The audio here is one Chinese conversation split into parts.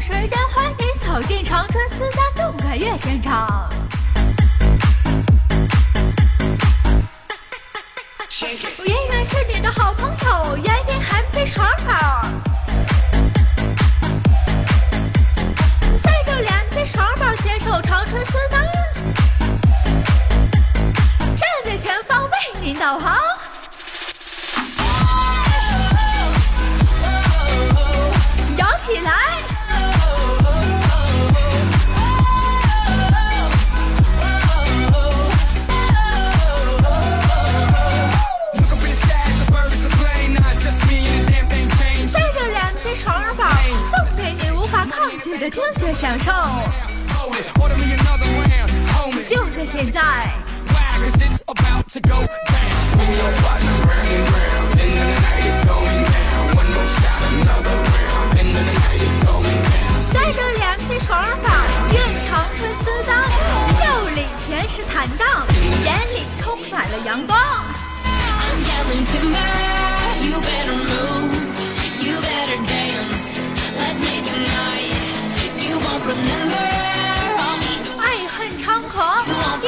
时间欢你走进长春四大动感乐现场。演员是你的好朋友，演员 MC 爽宝。在这里，MC 双宝携手长春四大，站在前方为您导航。摇起来！无法抗拒的听觉享受，就在现在！在这里，MC 双儿宝愿长春四大笑里全是坦荡，眼里充满了阳光。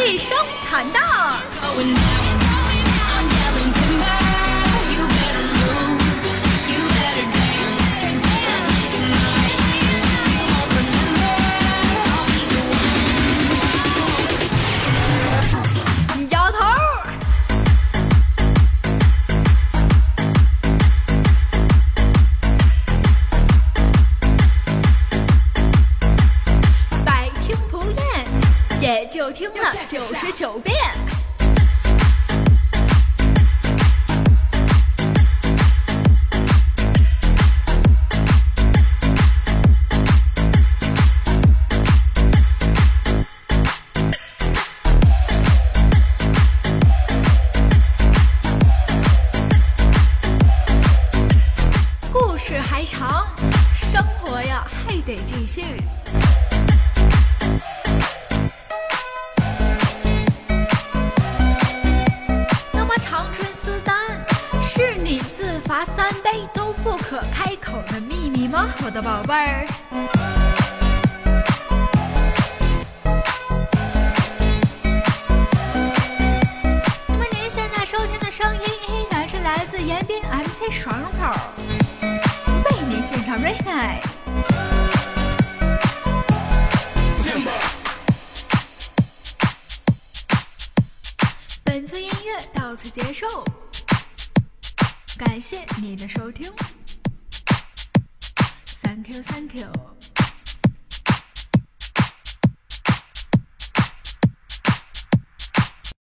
一生坦荡。就听了九十九遍。故事还长，生活呀还得继续。罚三杯都不可开口的秘密吗，我的宝贝儿？那么您现在收听的声音依然是来自延边 MC 爽口为您献唱 r e n i 本次音乐到此结束，感谢你的收听，Thank you，Thank you。